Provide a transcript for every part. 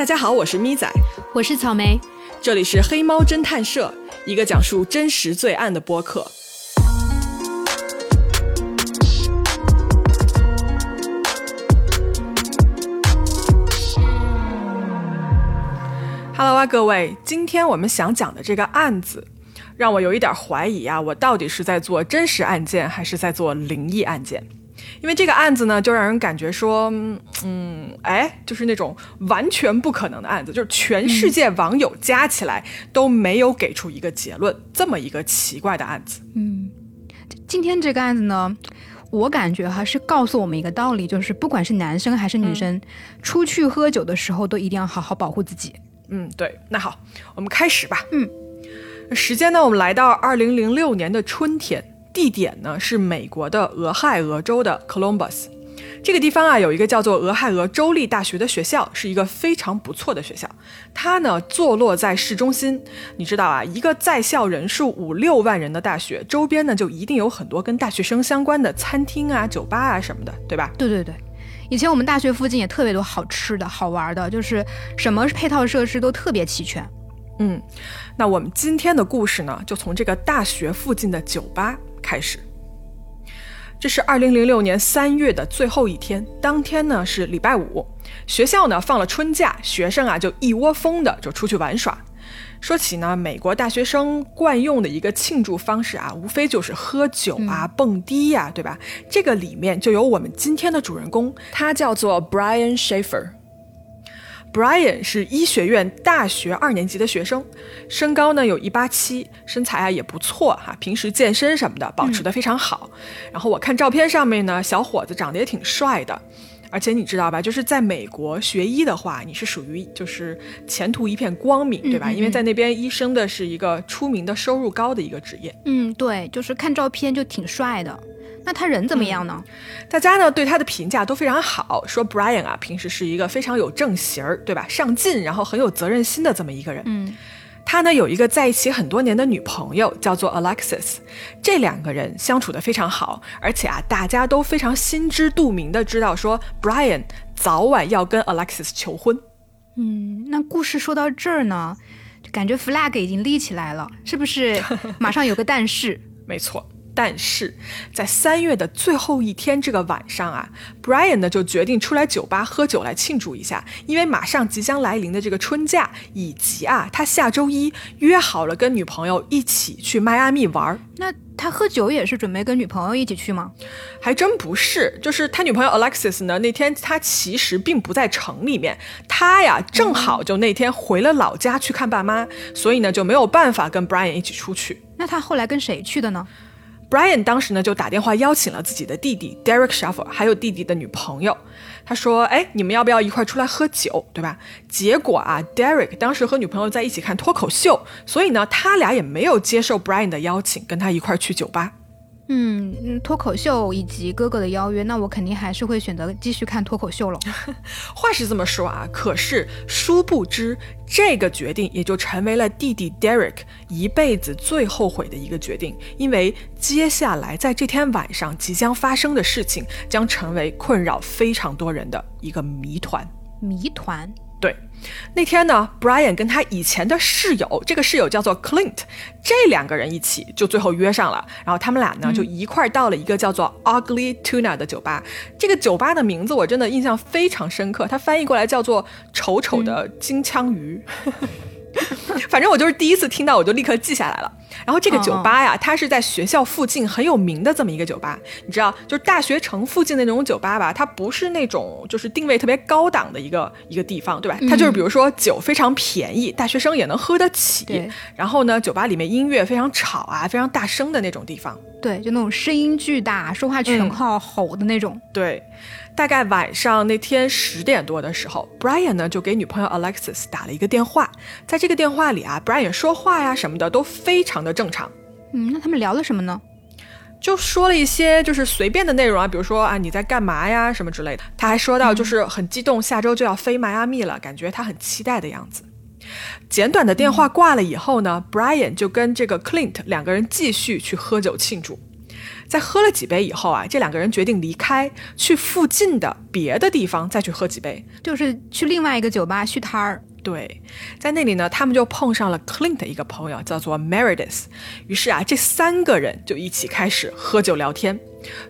大家好，我是咪仔，我是草莓，这里是黑猫侦探社，一个讲述真实罪案的播客。Hello 啊，各位，今天我们想讲的这个案子，让我有一点怀疑啊，我到底是在做真实案件，还是在做灵异案件？因为这个案子呢，就让人感觉说，嗯，哎，就是那种完全不可能的案子，就是全世界网友加起来都没有给出一个结论，这么一个奇怪的案子。嗯，今天这个案子呢，我感觉哈是告诉我们一个道理，就是不管是男生还是女生，出去喝酒的时候都一定要好好保护自己。嗯，对。那好，我们开始吧。嗯，时间呢，我们来到二零零六年的春天。地点呢是美国的俄亥俄州的 Columbus，这个地方啊有一个叫做俄亥俄州立大学的学校，是一个非常不错的学校。它呢坐落在市中心，你知道啊，一个在校人数五六万人的大学，周边呢就一定有很多跟大学生相关的餐厅啊、酒吧啊什么的，对吧？对对对，以前我们大学附近也特别多好吃的好玩的，就是什么配套设施都特别齐全。嗯，那我们今天的故事呢，就从这个大学附近的酒吧。开始，这是二零零六年三月的最后一天，当天呢是礼拜五，学校呢放了春假，学生啊就一窝蜂的就出去玩耍。说起呢，美国大学生惯用的一个庆祝方式啊，无非就是喝酒啊、蹦迪呀，对吧？这个里面就有我们今天的主人公，他叫做 Brian Schaefer。Brian 是医学院大学二年级的学生，身高呢有一八七，身材啊也不错哈，平时健身什么的保持的非常好。然后我看照片上面呢，小伙子长得也挺帅的，而且你知道吧，就是在美国学医的话，你是属于就是前途一片光明，对吧？因为在那边医生的是一个出名的收入高的一个职业。嗯，对，就是看照片就挺帅的。那他人怎么样呢？大家呢对他的评价都非常好，说 Brian 啊平时是一个非常有正形儿，对吧？上进，然后很有责任心的这么一个人。嗯，他呢有一个在一起很多年的女朋友，叫做 Alexis，这两个人相处的非常好，而且啊大家都非常心知肚明的知道说 Brian 早晚要跟 Alexis 求婚。嗯，那故事说到这儿呢，就感觉 flag 已经立起来了，是不是？马上有个但是。没错。但是在三月的最后一天这个晚上啊，Brian 呢就决定出来酒吧喝酒来庆祝一下，因为马上即将来临的这个春假，以及啊他下周一约好了跟女朋友一起去迈阿密玩。那他喝酒也是准备跟女朋友一起去吗？还真不是，就是他女朋友 Alexis 呢，那天他其实并不在城里面，他呀正好就那天回了老家去看爸妈，所以呢就没有办法跟 Brian 一起出去。那他后来跟谁去的呢？Brian 当时呢就打电话邀请了自己的弟弟 Derek Shaffer，还有弟弟的女朋友。他说：“哎，你们要不要一块出来喝酒，对吧？”结果啊，Derek 当时和女朋友在一起看脱口秀，所以呢，他俩也没有接受 Brian 的邀请，跟他一块去酒吧。嗯，脱口秀以及哥哥的邀约，那我肯定还是会选择继续看脱口秀了。话是这么说啊，可是殊不知，这个决定也就成为了弟弟 Derek 一辈子最后悔的一个决定，因为接下来在这天晚上即将发生的事情，将成为困扰非常多人的一个谜团。谜团。对，那天呢，Brian 跟他以前的室友，这个室友叫做 Clint，这两个人一起就最后约上了，然后他们俩呢就一块到了一个叫做 Ugly Tuna 的酒吧。这个酒吧的名字我真的印象非常深刻，它翻译过来叫做“丑丑的金枪鱼”。反正我就是第一次听到，我就立刻记下来了。然后这个酒吧呀，它是在学校附近很有名的这么一个酒吧。你知道，就是大学城附近的那种酒吧吧，它不是那种就是定位特别高档的一个一个地方，对吧？它就是比如说酒非常便宜，大学生也能喝得起。然后呢，酒吧里面音乐非常吵啊，非常大声的那种地方。对，就那种声音巨大、说话全靠吼的那种。对。大概晚上那天十点多的时候，Brian 呢就给女朋友 Alexis 打了一个电话。在这个电话里啊，Brian 说话呀什么的都非常的正常。嗯，那他们聊了什么呢？就说了一些就是随便的内容啊，比如说啊你在干嘛呀什么之类的。他还说到就是很激动，下周就要飞迈阿密了，感觉他很期待的样子。简短的电话挂了以后呢，Brian 就跟这个 Clint 两个人继续去喝酒庆祝。在喝了几杯以后啊，这两个人决定离开，去附近的别的地方再去喝几杯，就是去另外一个酒吧续摊儿。对，在那里呢，他们就碰上了 Clint 一个朋友，叫做 Meredith。于是啊，这三个人就一起开始喝酒聊天。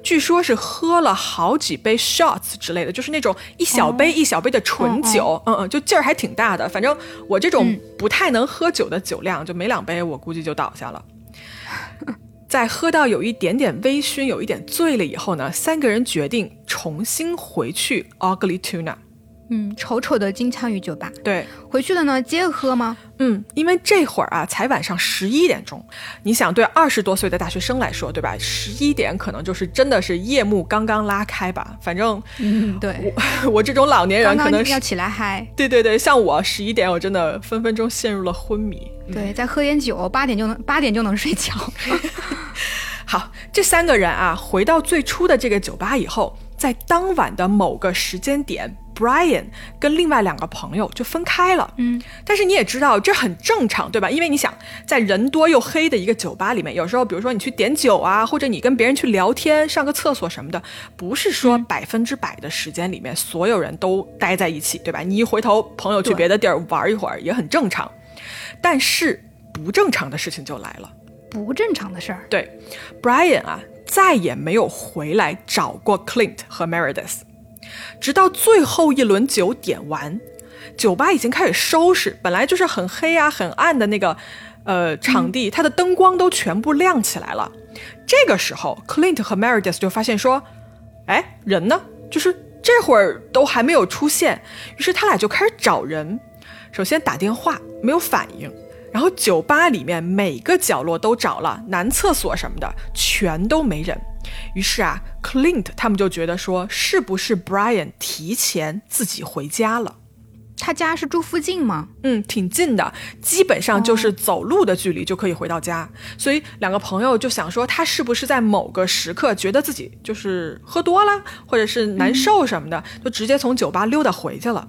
据说是喝了好几杯 shots 之类的，就是那种一小杯一小杯的纯酒，嗯嗯，就劲儿还挺大的。反正我这种不太能喝酒的酒量，就没两杯我估计就倒下了。在喝到有一点点微醺、有一点醉了以后呢，三个人决定重新回去 Ugly Tuna。嗯，丑丑的金枪鱼酒吧。对，回去了呢，接着喝吗？嗯，因为这会儿啊，才晚上十一点钟。你想，对二十多岁的大学生来说，对吧？十一点可能就是真的是夜幕刚刚拉开吧。反正，嗯，对我 我这种老年人可能要起来嗨。对对对，像我十一点，我真的分分钟陷入了昏迷。对，再喝点酒，八点就能八点就能睡觉。好，这三个人啊，回到最初的这个酒吧以后，在当晚的某个时间点。Brian 跟另外两个朋友就分开了，嗯，但是你也知道这很正常，对吧？因为你想在人多又黑的一个酒吧里面，有时候比如说你去点酒啊，或者你跟别人去聊天、上个厕所什么的，不是说百分之百的时间里面所有人都待在一起，对吧？你一回头，朋友去别的地儿玩一会儿也很正常。但是不正常的事情就来了，不正常的事儿。对，Brian 啊，再也没有回来找过 Clint 和 Meredith。直到最后一轮酒点完，酒吧已经开始收拾。本来就是很黑啊、很暗的那个，呃，场地，它的灯光都全部亮起来了。这个时候，Clint 和 Meredith 就发现说：“哎，人呢？就是这会儿都还没有出现。”于是他俩就开始找人。首先打电话没有反应，然后酒吧里面每个角落都找了，男厕所什么的全都没人。于是啊，Clint 他们就觉得说，是不是 Brian 提前自己回家了？他家是住附近吗？嗯，挺近的，基本上就是走路的距离就可以回到家。所以两个朋友就想说，他是不是在某个时刻觉得自己就是喝多了，或者是难受什么的，就直接从酒吧溜达回去了。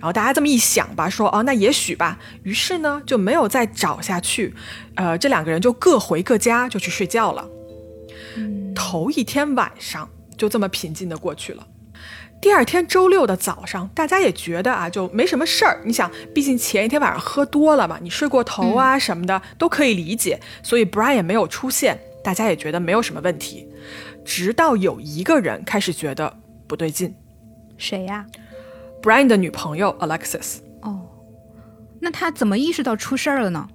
然后大家这么一想吧，说哦，那也许吧。于是呢，就没有再找下去。呃，这两个人就各回各家，就去睡觉了。头一天晚上就这么平静的过去了。第二天周六的早上，大家也觉得啊，就没什么事儿。你想，毕竟前一天晚上喝多了嘛，你睡过头啊什么的都可以理解。所以 Brian 没有出现，大家也觉得没有什么问题。直到有一个人开始觉得不对劲，谁呀？Brian 的女朋友 Alexis。哦，那他怎么意识到出事儿了呢？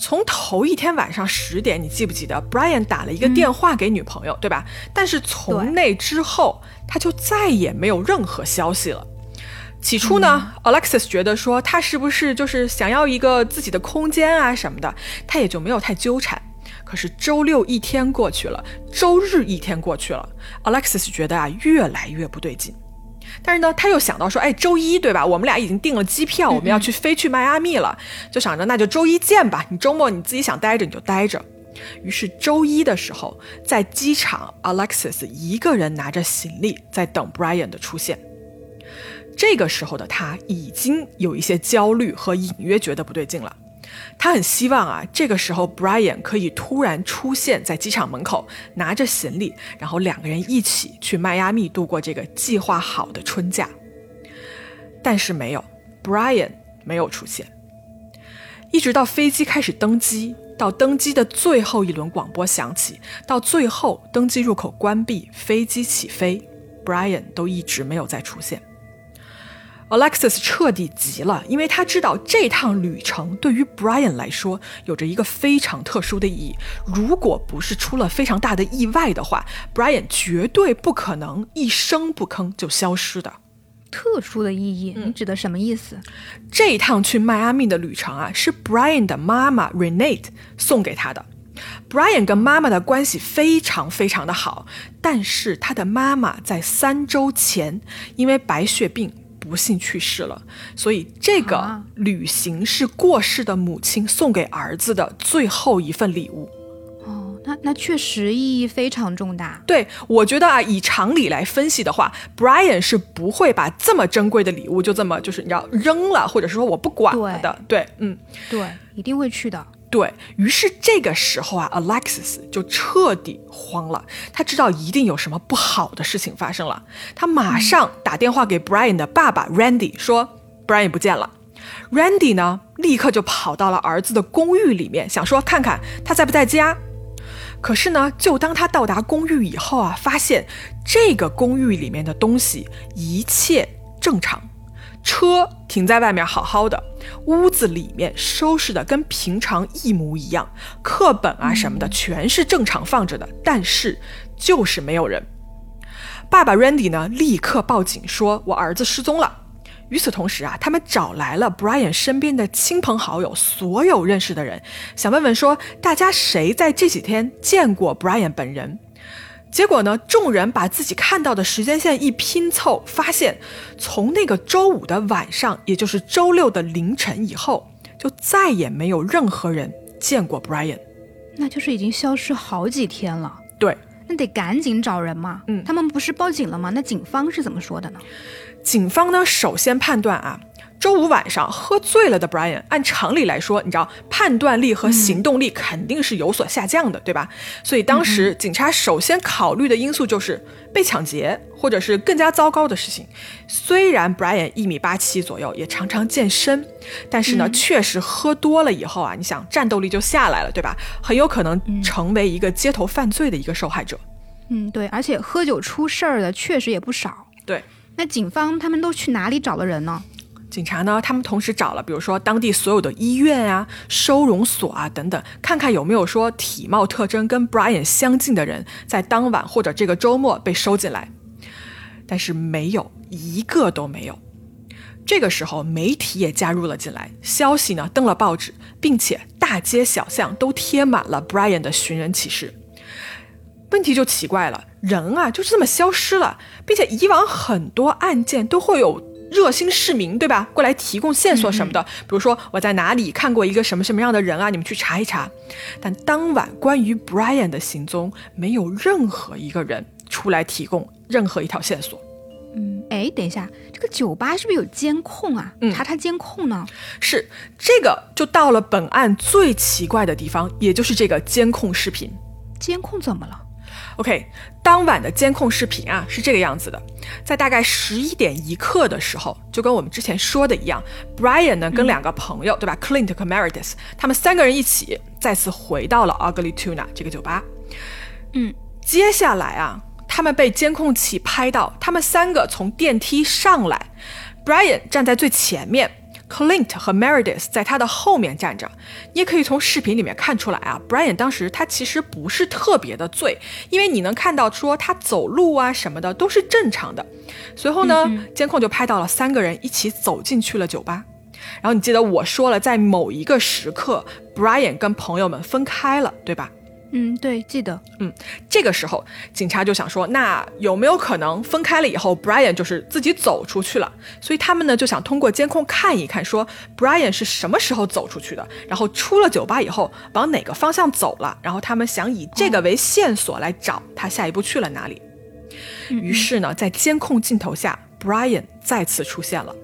从头一天晚上十点，你记不记得 Brian 打了一个电话给女朋友，对吧？但是从那之后，他就再也没有任何消息了。起初呢，Alexis 觉得说他是不是就是想要一个自己的空间啊什么的，他也就没有太纠缠。可是周六一天过去了，周日一天过去了，Alexis 觉得啊越来越不对劲。但是呢，他又想到说，哎，周一对吧？我们俩已经订了机票，我们要去飞去迈阿密了，就想着那就周一见吧。你周末你自己想待着你就待着。于是周一的时候，在机场，Alexis 一个人拿着行李在等 Brian 的出现。这个时候的他已经有一些焦虑和隐约觉得不对劲了。他很希望啊，这个时候 Brian 可以突然出现在机场门口，拿着行李，然后两个人一起去迈阿密度过这个计划好的春假。但是没有，Brian 没有出现。一直到飞机开始登机，到登机的最后一轮广播响起，到最后登机入口关闭，飞机起飞，Brian 都一直没有再出现。Alexis 彻底急了，因为他知道这趟旅程对于 Brian 来说有着一个非常特殊的意义。如果不是出了非常大的意外的话，Brian 绝对不可能一声不吭就消失的。特殊的意义，你指的什么意思？这一趟去迈阿密的旅程啊，是 Brian 的妈妈 Renate 送给他的。Brian 跟妈妈的关系非常非常的好，但是他的妈妈在三周前因为白血病。不幸去世了，所以这个旅行是过世的母亲送给儿子的最后一份礼物。哦，那那确实意义非常重大。对，我觉得啊，以常理来分析的话，Brian 是不会把这么珍贵的礼物就这么就是你知道扔了，或者是说我不管了的。对，嗯，对，一定会去的。对于是这个时候啊，Alexis 就彻底慌了，他知道一定有什么不好的事情发生了。他马上打电话给 Brian 的爸爸 Randy 说，Brian 不见了。Randy 呢，立刻就跑到了儿子的公寓里面，想说看看他在不在家。可是呢，就当他到达公寓以后啊，发现这个公寓里面的东西一切正常。车停在外面好好的，屋子里面收拾的跟平常一模一样，课本啊什么的全是正常放着的，但是就是没有人。爸爸 Randy 呢，立刻报警说：“我儿子失踪了。”与此同时啊，他们找来了 Brian 身边的亲朋好友，所有认识的人，想问问说大家谁在这几天见过 Brian 本人。结果呢？众人把自己看到的时间线一拼凑，发现从那个周五的晚上，也就是周六的凌晨以后，就再也没有任何人见过 Brian。那就是已经消失好几天了。对，那得赶紧找人嘛。嗯，他们不是报警了吗？那警方是怎么说的呢？警方呢，首先判断啊。周五晚上喝醉了的 Brian，按常理来说，你知道判断力和行动力肯定是有所下降的，对吧？所以当时警察首先考虑的因素就是被抢劫，或者是更加糟糕的事情。虽然 Brian 一米八七左右，也常常健身，但是呢，确实喝多了以后啊，你想战斗力就下来了，对吧？很有可能成为一个街头犯罪的一个受害者。嗯，对，而且喝酒出事儿的确实也不少。对，那警方他们都去哪里找了人呢？警察呢，他们同时找了，比如说当地所有的医院啊、收容所啊等等，看看有没有说体貌特征跟 Brian 相近的人，在当晚或者这个周末被收进来，但是没有一个都没有。这个时候，媒体也加入了进来，消息呢登了报纸，并且大街小巷都贴满了 Brian 的寻人启事。问题就奇怪了，人啊就是这么消失了，并且以往很多案件都会有。热心市民，对吧？过来提供线索什么的，比如说我在哪里看过一个什么什么样的人啊，你们去查一查。但当晚关于 Brian 的行踪，没有任何一个人出来提供任何一条线索。嗯，哎，等一下，这个酒吧是不是有监控啊？查查监控呢？是，这个就到了本案最奇怪的地方，也就是这个监控视频。监控怎么了？OK，当晚的监控视频啊是这个样子的，在大概十一点一刻的时候，就跟我们之前说的一样，Brian 呢跟两个朋友，对吧，Clint 和 Meredith，他们三个人一起再次回到了 Ugly Tuna 这个酒吧。嗯，接下来啊，他们被监控器拍到，他们三个从电梯上来，Brian 站在最前面。Clint 和 Meredith 在他的后面站着，你也可以从视频里面看出来啊，Brian 当时他其实不是特别的醉，因为你能看到说他走路啊什么的都是正常的。随后呢，监控就拍到了三个人一起走进去了酒吧，然后你记得我说了，在某一个时刻，Brian 跟朋友们分开了，对吧？嗯，对，记得。嗯，这个时候警察就想说，那有没有可能分开了以后，Brian 就是自己走出去了？所以他们呢就想通过监控看一看，说 Brian 是什么时候走出去的，然后出了酒吧以后往哪个方向走了，然后他们想以这个为线索来找他下一步去了哪里。于是呢，在监控镜头下，Brian 再次出现了。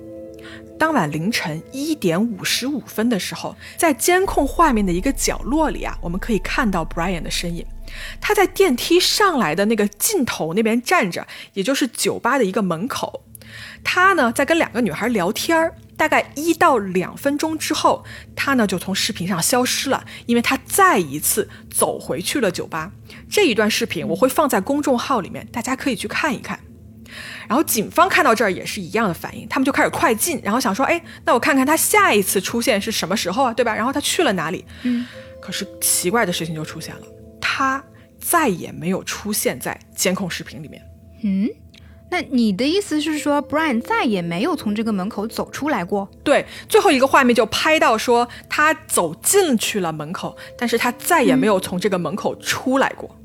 当晚凌晨一点五十五分的时候，在监控画面的一个角落里啊，我们可以看到 Brian 的身影。他在电梯上来的那个尽头那边站着，也就是酒吧的一个门口。他呢在跟两个女孩聊天儿。大概一到两分钟之后，他呢就从视频上消失了，因为他再一次走回去了酒吧。这一段视频我会放在公众号里面，大家可以去看一看。然后警方看到这儿也是一样的反应，他们就开始快进，然后想说，哎，那我看看他下一次出现是什么时候啊，对吧？然后他去了哪里？嗯，可是奇怪的事情就出现了，他再也没有出现在监控视频里面。嗯，那你的意思是说，Brian 再也没有从这个门口走出来过？对，最后一个画面就拍到说他走进去了门口，但是他再也没有从这个门口出来过。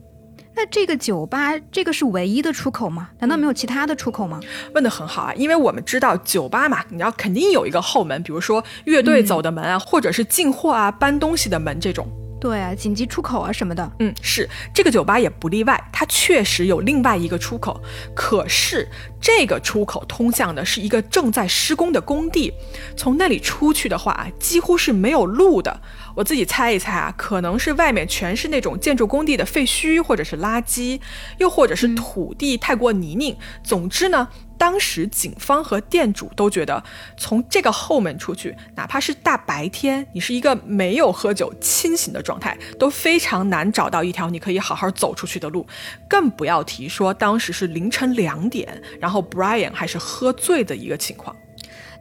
那这个酒吧，这个是唯一的出口吗？难道没有其他的出口吗？问的很好啊，因为我们知道酒吧嘛，你要肯定有一个后门，比如说乐队走的门啊，或者是进货啊、搬东西的门这种。对啊，紧急出口啊什么的。嗯，是这个酒吧也不例外，它确实有另外一个出口，可是这个出口通向的是一个正在施工的工地，从那里出去的话，几乎是没有路的。我自己猜一猜啊，可能是外面全是那种建筑工地的废墟或者是垃圾，又或者是土地太过泥泞。总之呢。当时警方和店主都觉得，从这个后门出去，哪怕是大白天，你是一个没有喝酒、清醒的状态，都非常难找到一条你可以好好走出去的路，更不要提说当时是凌晨两点，然后 Brian 还是喝醉的一个情况。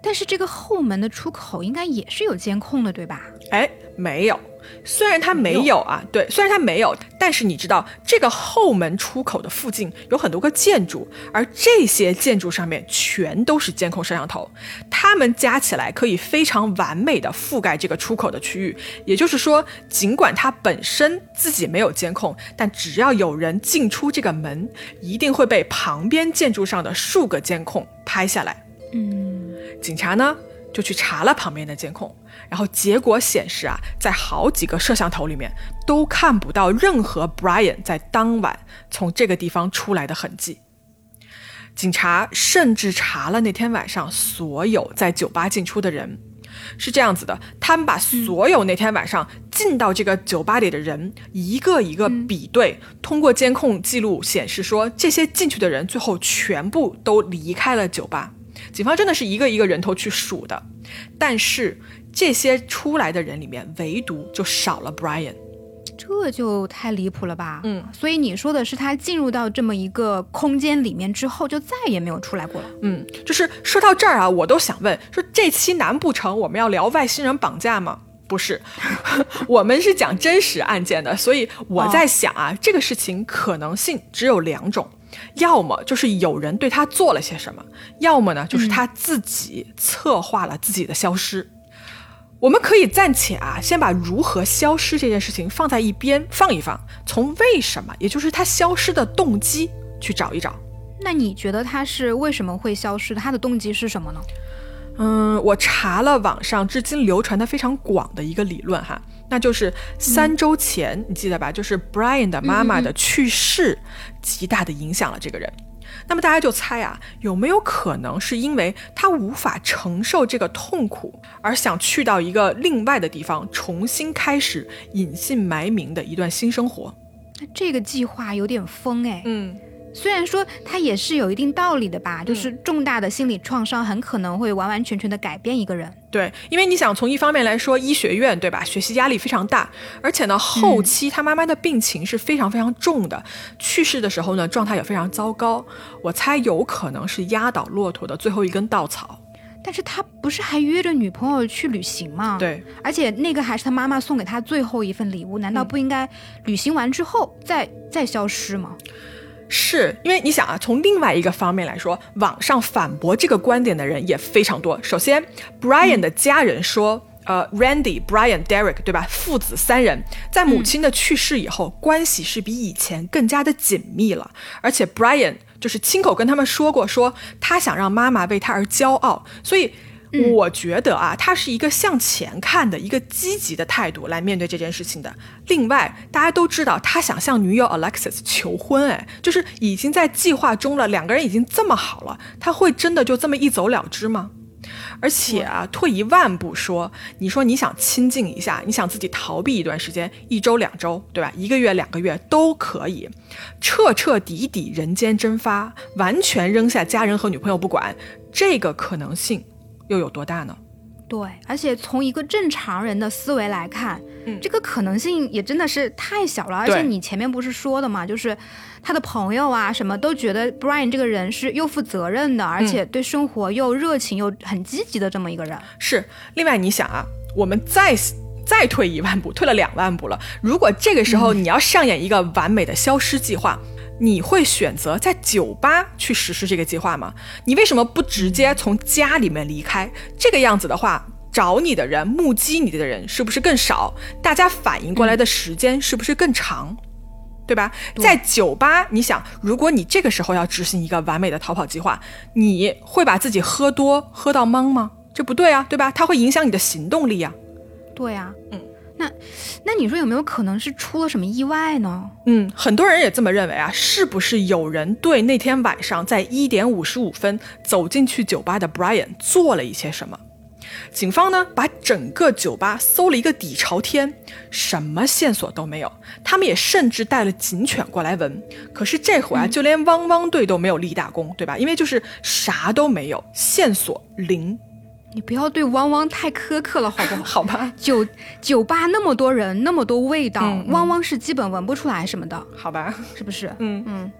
但是这个后门的出口应该也是有监控的，对吧？哎，没有。虽然它没有啊，对，虽然它没有，但是你知道这个后门出口的附近有很多个建筑，而这些建筑上面全都是监控摄像头，它们加起来可以非常完美的覆盖这个出口的区域。也就是说，尽管它本身自己没有监控，但只要有人进出这个门，一定会被旁边建筑上的数个监控拍下来。嗯，警察呢就去查了旁边的监控。然后结果显示啊，在好几个摄像头里面都看不到任何 Brian 在当晚从这个地方出来的痕迹。警察甚至查了那天晚上所有在酒吧进出的人，是这样子的：他们把所有那天晚上进到这个酒吧里的人一个一个比对，通过监控记录显示说，这些进去的人最后全部都离开了酒吧。警方真的是一个一个人头去数的，但是。这些出来的人里面，唯独就少了 Brian，这就太离谱了吧？嗯，所以你说的是他进入到这么一个空间里面之后，就再也没有出来过了。嗯，就是说到这儿啊，我都想问，说这期难不成我们要聊外星人绑架吗？不是，我们是讲真实案件的，所以我在想啊，这个事情可能性只有两种，要么就是有人对他做了些什么，要么呢就是他自己策划了自己的消失。我们可以暂且啊，先把如何消失这件事情放在一边放一放，从为什么，也就是他消失的动机去找一找。那你觉得他是为什么会消失？他的动机是什么呢？嗯，我查了网上至今流传的非常广的一个理论哈，那就是三周前，你记得吧？就是 Brian 的妈妈的去世，极大的影响了这个人。那么大家就猜啊，有没有可能是因为他无法承受这个痛苦，而想去到一个另外的地方，重新开始隐姓埋名的一段新生活？那这个计划有点疯哎。嗯。虽然说它也是有一定道理的吧，就是重大的心理创伤很可能会完完全全的改变一个人。对，因为你想从一方面来说，医学院对吧，学习压力非常大，而且呢，后期他妈妈的病情是非常非常重的，去世的时候呢，状态也非常糟糕。我猜有可能是压倒骆驼的最后一根稻草。但是他不是还约着女朋友去旅行吗？对，而且那个还是他妈妈送给他最后一份礼物，难道不应该旅行完之后再再消失吗？是因为你想啊，从另外一个方面来说，网上反驳这个观点的人也非常多。首先，Brian 的家人说，呃，Randy、Brian、Derek，对吧？父子三人在母亲的去世以后，关系是比以前更加的紧密了。而且 Brian 就是亲口跟他们说过，说他想让妈妈为他而骄傲，所以。我觉得啊，他是一个向前看的一个积极的态度来面对这件事情的。另外，大家都知道他想向女友 Alexis 求婚，哎，就是已经在计划中了，两个人已经这么好了，他会真的就这么一走了之吗？而且啊，退一万步说，你说你想亲近一下，你想自己逃避一段时间，一周两周，对吧？一个月两个月都可以，彻彻底底人间蒸发，完全扔下家人和女朋友不管，这个可能性。又有多大呢？对，而且从一个正常人的思维来看，嗯，这个可能性也真的是太小了。而且你前面不是说的嘛，就是他的朋友啊，什么都觉得 Brian 这个人是又负责任的，而且对生活又热情又很积极的这么一个人。是。另外，你想啊，我们再再退一万步，退了两万步了。如果这个时候你要上演一个完美的消失计划。你会选择在酒吧去实施这个计划吗？你为什么不直接从家里面离开？这个样子的话，找你的人、目击你的人是不是更少？大家反应过来的时间是不是更长？对吧？在酒吧，你想，如果你这个时候要执行一个完美的逃跑计划，你会把自己喝多喝到懵吗？这不对啊，对吧？它会影响你的行动力啊。对啊，嗯。那那你说有没有可能是出了什么意外呢？嗯，很多人也这么认为啊，是不是有人对那天晚上在一点五十五分走进去酒吧的 Brian 做了一些什么？警方呢，把整个酒吧搜了一个底朝天，什么线索都没有。他们也甚至带了警犬过来闻，可是这回啊，就连汪汪队都没有立大功，对吧？因为就是啥都没有，线索零。你不要对汪汪太苛刻了，好不好？好吧。酒酒吧那么多人，那么多味道，汪汪是基本闻不出来什么的，好吧？是不是？嗯嗯。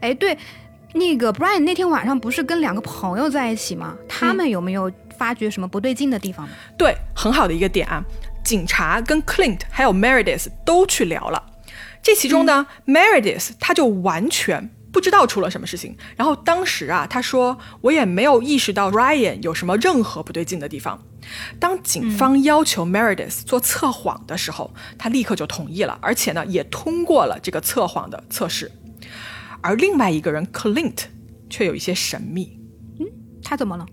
哎，对，那个 Brian 那天晚上不是跟两个朋友在一起吗？他们有没有？发觉什么不对劲的地方吗？对，很好的一个点啊！警察跟 Clint 还有 Meredith 都去聊了。这其中呢，Meredith 他就完全不知道出了什么事情。然后当时啊，他说我也没有意识到 Ryan 有什么任何不对劲的地方。当警方要求 Meredith 做测谎的时候，他立刻就同意了，而且呢，也通过了这个测谎的测试。而另外一个人 Clint 却有一些神秘。嗯，他怎么了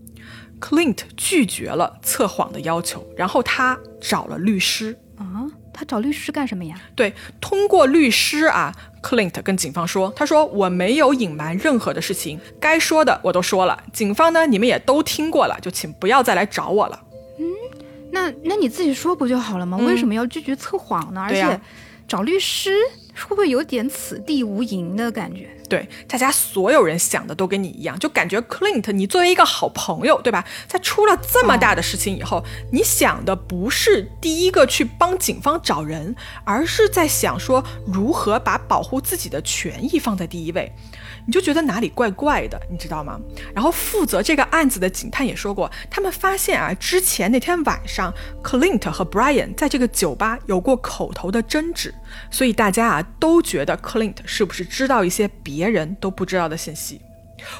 ？Clint 拒绝了测谎的要求，然后他找了律师啊。他找律师干什么呀？对，通过律师啊，Clint 跟警方说：“他说我没有隐瞒任何的事情，该说的我都说了。警方呢，你们也都听过了，就请不要再来找我了。”嗯，那那你自己说不就好了吗？为什么要拒绝测谎呢？而且找律师会不会有点此地无银的感觉？对，大家所有人想的都跟你一样，就感觉 Clint，你作为一个好朋友，对吧？在出了这么大的事情以后，你想的不是第一个去帮警方找人，而是在想说如何把保护自己的权益放在第一位。你就觉得哪里怪怪的，你知道吗？然后负责这个案子的警探也说过，他们发现啊，之前那天晚上，Clint 和 Brian 在这个酒吧有过口头的争执，所以大家啊都觉得 Clint 是不是知道一些别人都不知道的信息，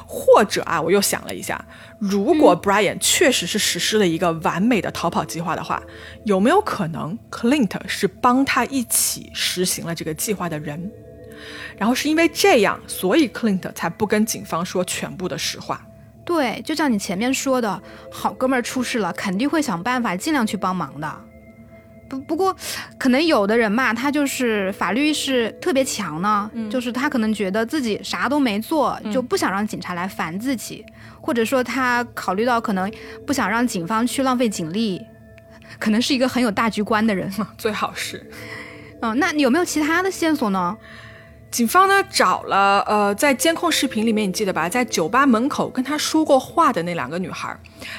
或者啊，我又想了一下，如果 Brian 确实是实施了一个完美的逃跑计划的话，有没有可能 Clint 是帮他一起实行了这个计划的人？然后是因为这样，所以 Clint 才不跟警方说全部的实话。对，就像你前面说的，好哥们儿出事了，肯定会想办法尽量去帮忙的。不不过，可能有的人嘛，他就是法律意识特别强呢，就是他可能觉得自己啥都没做，就不想让警察来烦自己，或者说他考虑到可能不想让警方去浪费警力，可能是一个很有大局观的人。最好是，嗯，那有没有其他的线索呢？警方呢找了呃，在监控视频里面，你记得吧？在酒吧门口跟他说过话的那两个女孩，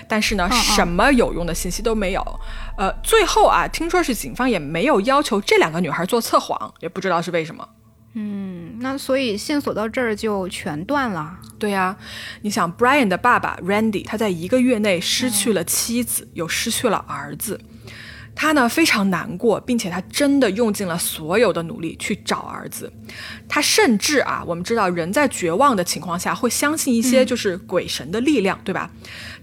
但是呢，什么有用的信息都没有。呃，最后啊，听说是警方也没有要求这两个女孩做测谎，也不知道是为什么。嗯，那所以线索到这儿就全断了。对呀，你想，Brian 的爸爸 Randy，他在一个月内失去了妻子，又失去了儿子。他呢非常难过，并且他真的用尽了所有的努力去找儿子。他甚至啊，我们知道人在绝望的情况下会相信一些就是鬼神的力量，对吧？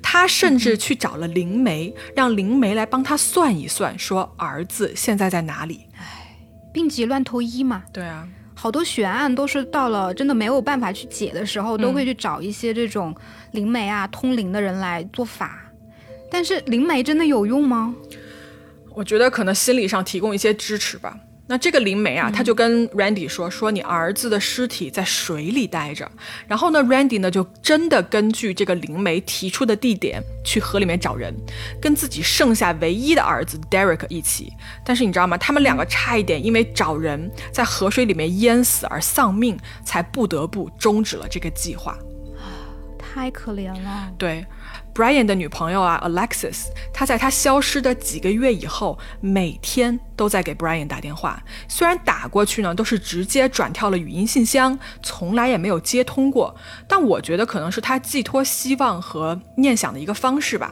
他甚至去找了灵媒，让灵媒来帮他算一算，说儿子现在在哪里。唉，病急乱投医嘛。对啊，好多悬案都是到了真的没有办法去解的时候，都会去找一些这种灵媒啊、通灵的人来做法。但是灵媒真的有用吗？我觉得可能心理上提供一些支持吧。那这个灵媒啊，他就跟 Randy 说：“说你儿子的尸体在水里待着。”然后呢，Randy 呢就真的根据这个灵媒提出的地点去河里面找人，跟自己剩下唯一的儿子 Derek 一起。但是你知道吗？他们两个差一点因为找人在河水里面淹死而丧命，才不得不终止了这个计划。太可怜了。对。Brian 的女朋友啊，Alexis，她在他消失的几个月以后，每天都在给 Brian 打电话。虽然打过去呢，都是直接转跳了语音信箱，从来也没有接通过。但我觉得可能是他寄托希望和念想的一个方式吧。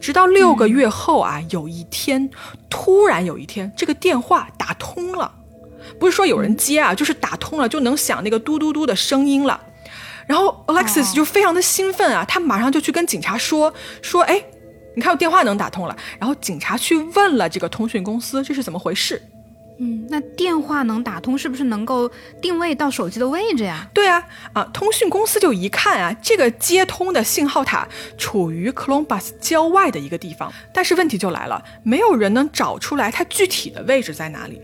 直到六个月后啊，有一天，突然有一天，这个电话打通了，不是说有人接啊，就是打通了，就能响那个嘟嘟嘟的声音了。然后 Alexis 就非常的兴奋啊，他马上就去跟警察说说，哎，你看我电话能打通了。然后警察去问了这个通讯公司，这是怎么回事？嗯，那电话能打通，是不是能够定位到手机的位置呀？对啊，啊，通讯公司就一看啊，这个接通的信号塔处于 Columbus 郊外的一个地方，但是问题就来了，没有人能找出来它具体的位置在哪里。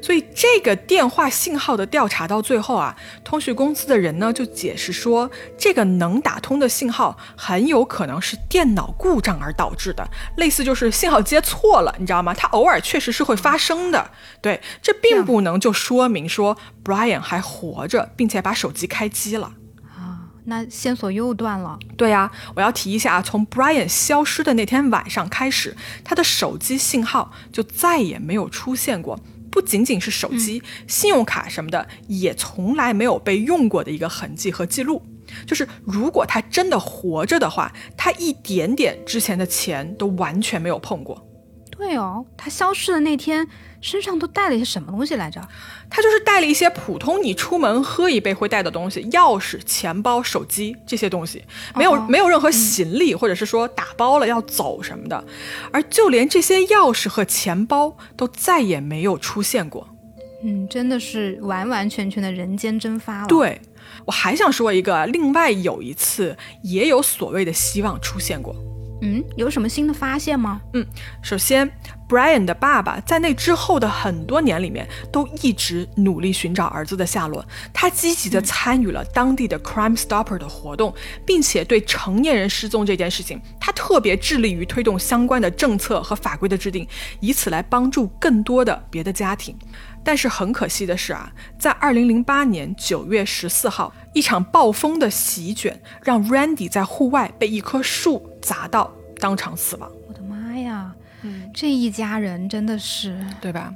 所以这个电话信号的调查到最后啊，通讯公司的人呢就解释说，这个能打通的信号很有可能是电脑故障而导致的，类似就是信号接错了，你知道吗？它偶尔确实是会发生的。对，这并不能就说明说 Brian 还活着，并且把手机开机了啊，那线索又断了。对呀，我要提一下啊，从 Brian 消失的那天晚上开始，他的手机信号就再也没有出现过。不仅仅是手机、信用卡什么的，也从来没有被用过的一个痕迹和记录。就是如果他真的活着的话，他一点点之前的钱都完全没有碰过。对哦，他消失的那天身上都带了一些什么东西来着？他就是带了一些普通你出门喝一杯会带的东西，钥匙、钱包、手机这些东西，没有没有任何行李，或者是说打包了要走什么的。而就连这些钥匙和钱包都再也没有出现过。嗯，真的是完完全全的人间蒸发了。对，我还想说一个，另外有一次也有所谓的希望出现过。嗯，有什么新的发现吗？嗯，首先，Brian 的爸爸在那之后的很多年里面都一直努力寻找儿子的下落。他积极的参与了当地的 Crime Stopper 的活动，并且对成年人失踪这件事情，他特别致力于推动相关的政策和法规的制定，以此来帮助更多的别的家庭。但是很可惜的是啊，在二零零八年九月十四号，一场暴风的席卷让 Randy 在户外被一棵树砸到，当场死亡。我的妈呀！嗯，这一家人真的是，对吧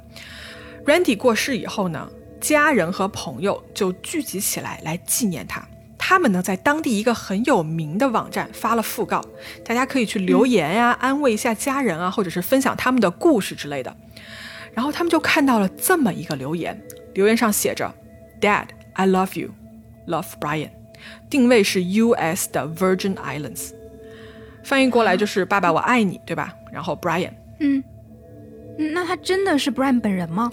？Randy 过世以后呢，家人和朋友就聚集起来来纪念他。他们呢，在当地一个很有名的网站发了讣告，大家可以去留言呀，安慰一下家人啊，或者是分享他们的故事之类的。然后他们就看到了这么一个留言，留言上写着：“Dad, I love you, love Brian。”定位是 U.S. 的 Virgin Islands，翻译过来就是“爸爸，我爱你”，对吧？然后 Brian，嗯，那他真的是 Brian 本人吗？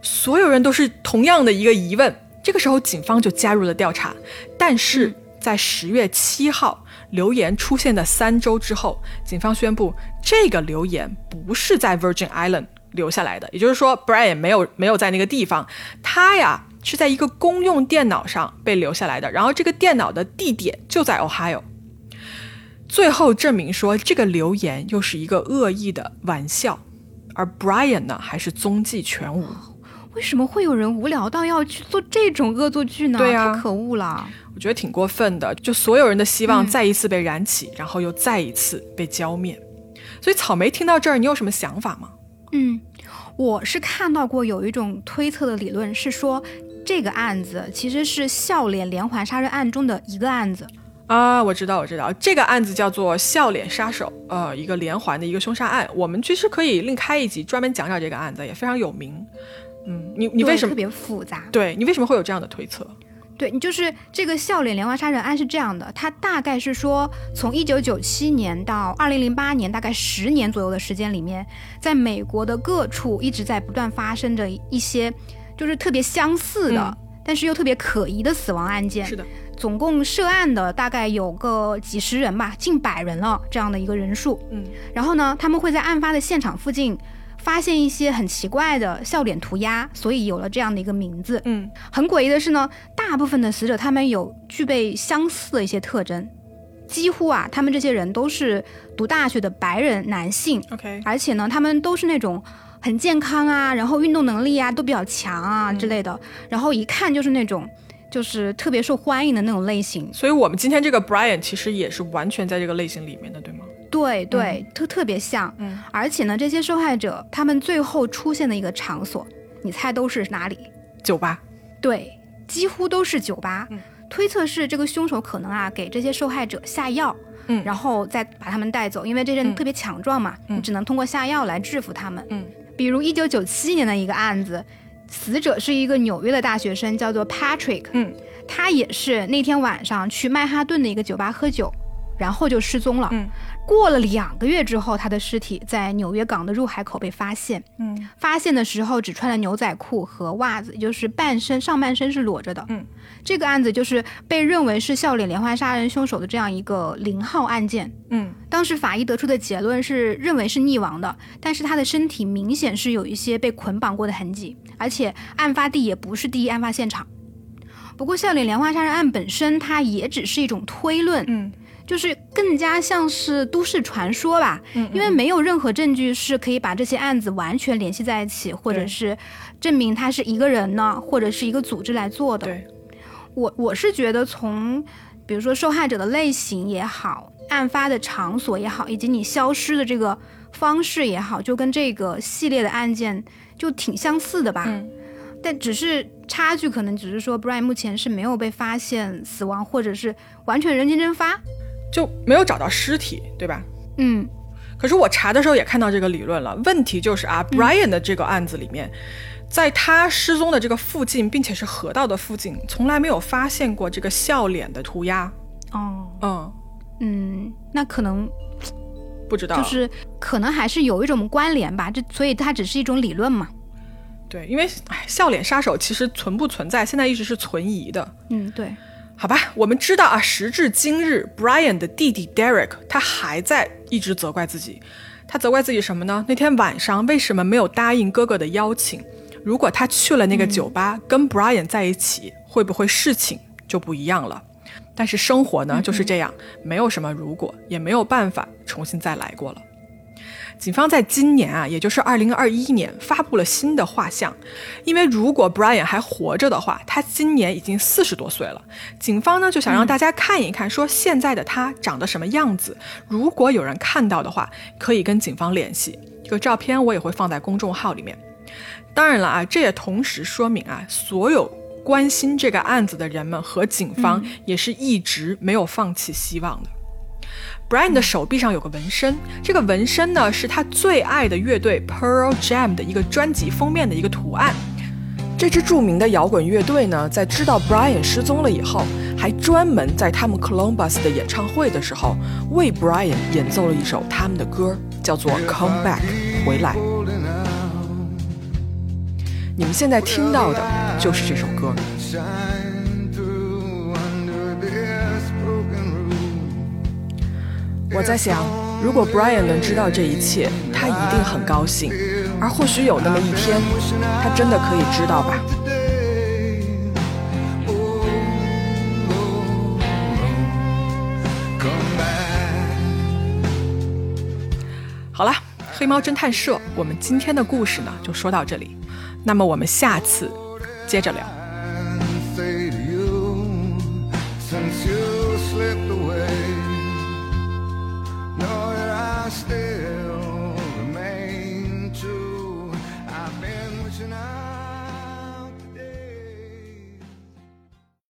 所有人都是同样的一个疑问。这个时候，警方就加入了调查。但是在十月七号留言出现的三周之后，警方宣布这个留言不是在 Virgin Island。留下来的，也就是说，Brian 没有没有在那个地方，他呀是在一个公用电脑上被留下来的，然后这个电脑的地点就在 Ohio。最后证明说，这个留言又是一个恶意的玩笑，而 Brian 呢还是踪迹全无。为什么会有人无聊到要去做这种恶作剧呢？对啊，太可恶了！我觉得挺过分的，就所有人的希望再一次被燃起，然后又再一次被浇灭。所以草莓听到这儿，你有什么想法吗？嗯，我是看到过有一种推测的理论，是说这个案子其实是笑脸连环杀人案中的一个案子啊。我知道，我知道，这个案子叫做笑脸杀手，呃，一个连环的一个凶杀案。我们其实可以另开一集专门讲讲这个案子，也非常有名。嗯，你你为什么特别复杂？对你为什么会有这样的推测？对你就是这个笑脸连环杀人案是这样的，它大概是说从一九九七年到二零零八年，大概十年左右的时间里面，在美国的各处一直在不断发生着一些就是特别相似的，但是又特别可疑的死亡案件。是的，总共涉案的大概有个几十人吧，近百人了这样的一个人数。嗯，然后呢，他们会在案发的现场附近。发现一些很奇怪的笑脸涂鸦，所以有了这样的一个名字。嗯，很诡异的是呢，大部分的死者他们有具备相似的一些特征，几乎啊，他们这些人都是读大学的白人男性。OK，而且呢，他们都是那种很健康啊，然后运动能力啊都比较强啊之类的，然后一看就是那种就是特别受欢迎的那种类型。所以我们今天这个 Brian 其实也是完全在这个类型里面的，对吗？对对，特特别像，嗯，而且呢，这些受害者他们最后出现的一个场所，你猜都是哪里？酒吧。对，几乎都是酒吧。嗯，推测是这个凶手可能啊给这些受害者下药，嗯，然后再把他们带走，因为这人特别强壮嘛，你只能通过下药来制服他们。嗯，比如一九九七年的一个案子，死者是一个纽约的大学生，叫做 Patrick。嗯，他也是那天晚上去曼哈顿的一个酒吧喝酒。然后就失踪了。嗯，过了两个月之后，他的尸体在纽约港的入海口被发现。嗯，发现的时候只穿了牛仔裤和袜子，就是半身上半身是裸着的。嗯，这个案子就是被认为是笑脸连环杀人凶手的这样一个零号案件。嗯，当时法医得出的结论是认为是溺亡的，但是他的身体明显是有一些被捆绑过的痕迹，而且案发地也不是第一案发现场。不过，笑脸连环杀人案本身，它也只是一种推论，嗯，就是更加像是都市传说吧，嗯，因为没有任何证据是可以把这些案子完全联系在一起，或者是证明他是一个人呢，或者是一个组织来做的。对，我我是觉得从，比如说受害者的类型也好，案发的场所也好，以及你消失的这个方式也好，就跟这个系列的案件就挺相似的吧。嗯，但只是。差距可能只是说，Brian 目前是没有被发现死亡，或者是完全人间蒸发，就没有找到尸体，对吧？嗯。可是我查的时候也看到这个理论了。问题就是啊，Brian 的这个案子里面，在他失踪的这个附近，并且是河道的附近，从来没有发现过这个笑脸的涂鸦。哦，嗯嗯，那可能不知道，就是可能还是有一种关联吧。这所以它只是一种理论嘛。对，因为哎，笑脸杀手其实存不存在，现在一直是存疑的。嗯，对，好吧，我们知道啊，时至今日，Brian 的弟弟 Derek 他还在一直责怪自己。他责怪自己什么呢？那天晚上为什么没有答应哥哥的邀请？如果他去了那个酒吧跟 Brian 在一起，会不会事情就不一样了？但是生活呢就是这样，没有什么如果，也没有办法重新再来过了。警方在今年啊，也就是二零二一年，发布了新的画像。因为如果 Brian 还活着的话，他今年已经四十多岁了。警方呢就想让大家看一看，说现在的他长得什么样子。如果有人看到的话，可以跟警方联系。这个照片我也会放在公众号里面。当然了啊，这也同时说明啊，所有关心这个案子的人们和警方也是一直没有放弃希望的。Brian 的手臂上有个纹身，这个纹身呢是他最爱的乐队 Pearl Jam 的一个专辑封面的一个图案。这支著名的摇滚乐队呢，在知道 Brian 失踪了以后，还专门在他们 Columbus 的演唱会的时候，为 Brian 演奏了一首他们的歌，叫做 Come Back 回来。你们现在听到的就是这首歌。我在想，如果 Brian 能知道这一切，他一定很高兴。而或许有那么一天，他真的可以知道吧。好了，黑猫侦探社，我们今天的故事呢就说到这里。那么我们下次接着聊。